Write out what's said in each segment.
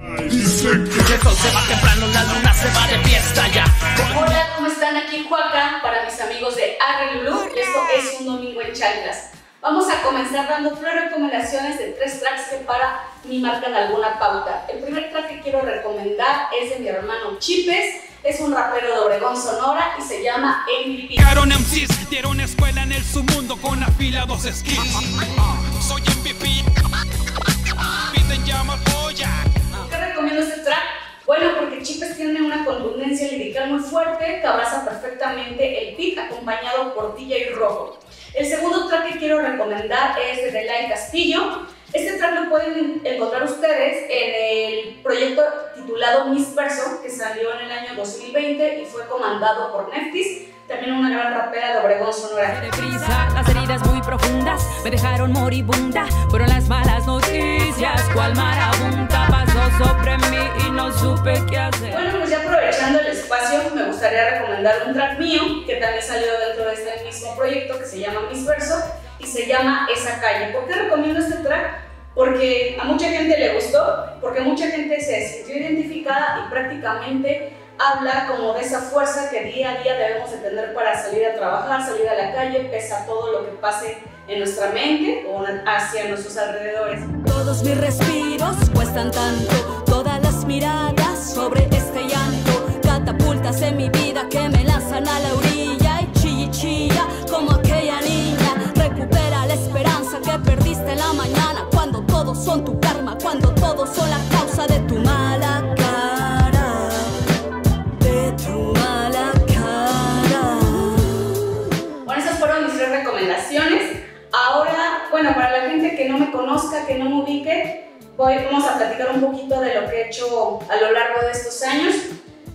se va temprano, la luna se va de fiesta ya. Hola, ¿cómo están? Aquí Juaca para mis amigos de Agri Blue y esto es un domingo en chanclas. Vamos a comenzar dando tres recomendaciones de tres tracks que para mí marcan alguna pauta. El primer track que quiero recomendar es de mi hermano Chipes, es un rapero de Obregón, Sonora y se llama MVP. Llegaron MCs, dieron escuela en el submundo con afilados skills. Soy MVP, piden llama polla. ¿Por qué recomiendo este track? Bueno, porque Chipes tiene una contundencia lirical muy fuerte que abraza perfectamente el beat acompañado por DJ Rojo. El segundo track que quiero recomendar es de Delay Castillo. Este track lo pueden encontrar ustedes en el proyecto titulado Miss Verso, que salió en el año 2020 y fue comandado por Neftis, también una gran rapera de Obregón, Sonora. Las heridas muy profundas me dejaron moribunda. Fueron las malas noticias, cual marabunta sobre mí y no supe qué hacer. Bueno, pues ya aprovechando el espacio, me gustaría recomendar un track mío que también salió dentro de este mismo proyecto que se llama Miss Verso y se llama Esa Calle. ¿Por qué recomiendo este track? Porque a mucha gente le gustó, porque mucha gente se sintió identificada y prácticamente habla como de esa fuerza que día a día debemos de tener para salir a trabajar, salir a la calle, pese a todo lo que pase en nuestra mente o hacia nuestros alrededores. Todos mis respiros cuestan tanto, todas las miradas sobre este llanto, catapultas en mi vida que me lanzan a la orilla voy, vamos a platicar un poquito de lo que he hecho a lo largo de estos años.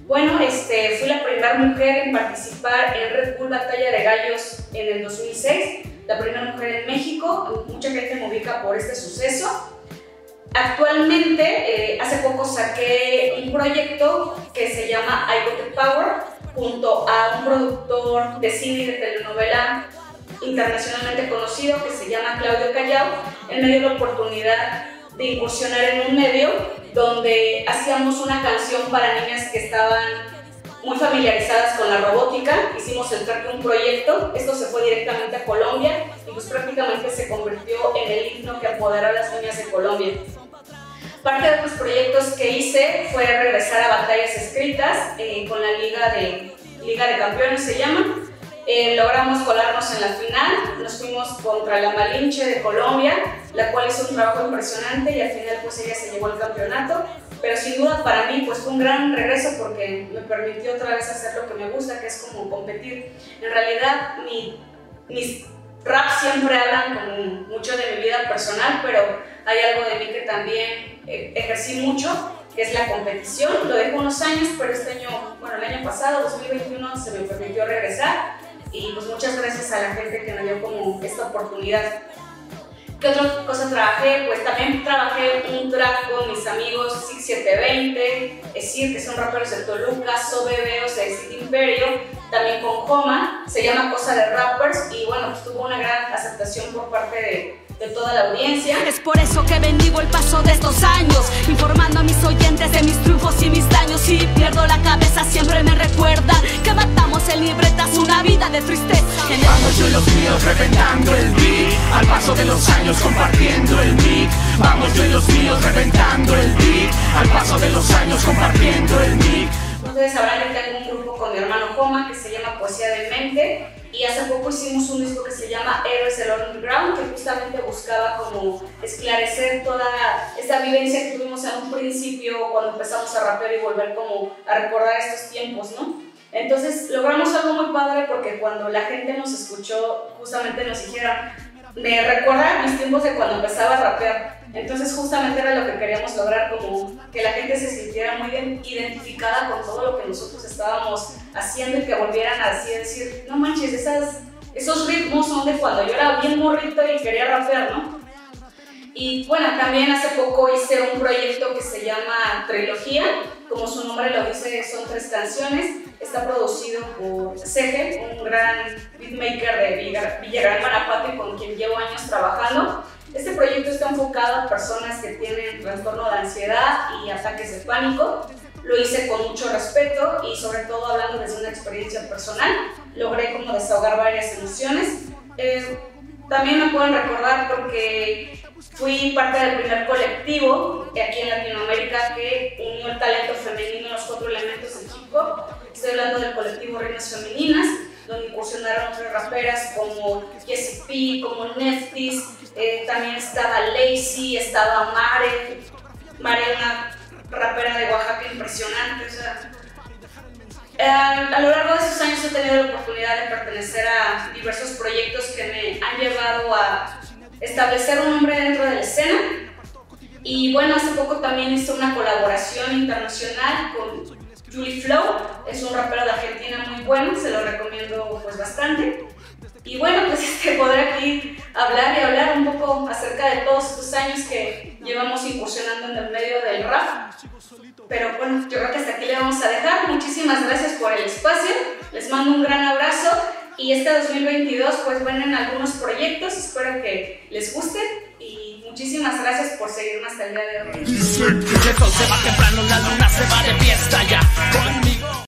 Bueno, este, fui la primera mujer en participar en Red Bull Batalla de Gallos en el 2006, la primera mujer en México, mucha gente me ubica por este suceso. Actualmente, eh, hace poco saqué un proyecto que se llama I Got the Power, junto a un productor de cine y de telenovela internacionalmente conocido que se llama Claudio Callao. Él me dio la oportunidad de incursionar en un medio donde hacíamos una canción para niñas que estaban muy familiarizadas con la robótica. Hicimos el un proyecto, esto se fue directamente a Colombia y pues prácticamente se convirtió en el himno que apoderó a las niñas de Colombia. Parte de los proyectos que hice fue regresar a batallas escritas eh, con la Liga de, Liga de Campeones, se llama. Eh, logramos colarnos en la final, nos fuimos contra la Malinche de Colombia, la cual hizo un trabajo impresionante y al final pues ella se llevó el campeonato. Pero sin duda para mí pues fue un gran regreso porque me permitió otra vez hacer lo que me gusta, que es como competir. En realidad mi, mis raps siempre hablan como mucho de mi vida personal, pero hay algo de mí que también eh, ejercí mucho, que es la competición. Lo dejé unos años, pero este año, bueno, el año pasado, 2021, se me permitió regresar gracias a la gente que me dio como esta oportunidad. ¿Qué otra cosa trabajé? Pues también trabajé un track con mis amigos 6720, es decir, que son raperos de Toluca, Sobebeos de City Imperio, también con Homa, se llama Cosa de Rappers y bueno, pues tuvo una gran aceptación por parte de, de toda la audiencia. Es por eso que bendigo el paso de estos años, informando a mis oyentes de mis triunfos y mis daños. Si pierdo la cabeza, siempre me recuerda vida de tristeza. Vamos yo y los míos reventando el beat Al paso de los años compartiendo el mic Vamos yo y los míos reventando el beat Al paso de los años compartiendo el mic Ustedes sabrán que tengo un grupo con mi hermano Homa que se llama Poesía de Mente y hace poco hicimos un disco que se llama Héroes del Underground que justamente buscaba como esclarecer toda esta vivencia que tuvimos en un principio cuando empezamos a rapear y volver como a recordar estos tiempos, ¿no? Entonces logramos algo muy padre porque cuando la gente nos escuchó justamente nos dijeron me recuerda a mis tiempos de cuando empezaba a rapear. Entonces justamente era lo que queríamos lograr, como que la gente se sintiera muy identificada con todo lo que nosotros estábamos haciendo y que volvieran a así decir, no manches, esas, esos ritmos son de cuando yo era bien morrito y quería rapear, ¿no? Y bueno, también hace poco hice un proyecto que se llama Trilogía, como su nombre lo dice, son tres canciones. Está producido por Sege, un gran beatmaker de Villa- Villagrán, Guanajuato, con quien llevo años trabajando. Este proyecto está enfocado a personas que tienen trastorno de ansiedad y ataques de pánico. Lo hice con mucho respeto y sobre todo hablando desde una experiencia personal. Logré como desahogar varias emociones. Eh, también me pueden recordar porque fui parte del primer colectivo aquí en Latinoamérica que unió el talento femenino en los cuatro elementos del hip hop. Estoy hablando del colectivo Reinas Femeninas, donde incursionaron otras raperas como Jessie P, como Neftis, eh, también estaba Lacey, estaba Mare, Mare una rapera de Oaxaca impresionante. A lo largo de esos años he tenido la oportunidad de pertenecer a diversos proyectos que me han llevado a establecer un nombre dentro de la escena. Y bueno, hace poco también hice una colaboración internacional con Julie Flow, es un rapero de Argentina muy bueno, se lo recomiendo pues bastante. Y bueno, pues este, poder aquí hablar y hablar un poco acerca de todos estos años que llevamos incursionando en el medio del rap. Pero bueno, yo creo que hasta aquí le vamos a dejar. Muchísimas gracias por el espacio. Les mando un gran abrazo y este 2022 pues vienen algunos proyectos, espero que les guste y muchísimas gracias por seguirme hasta el día de hoy.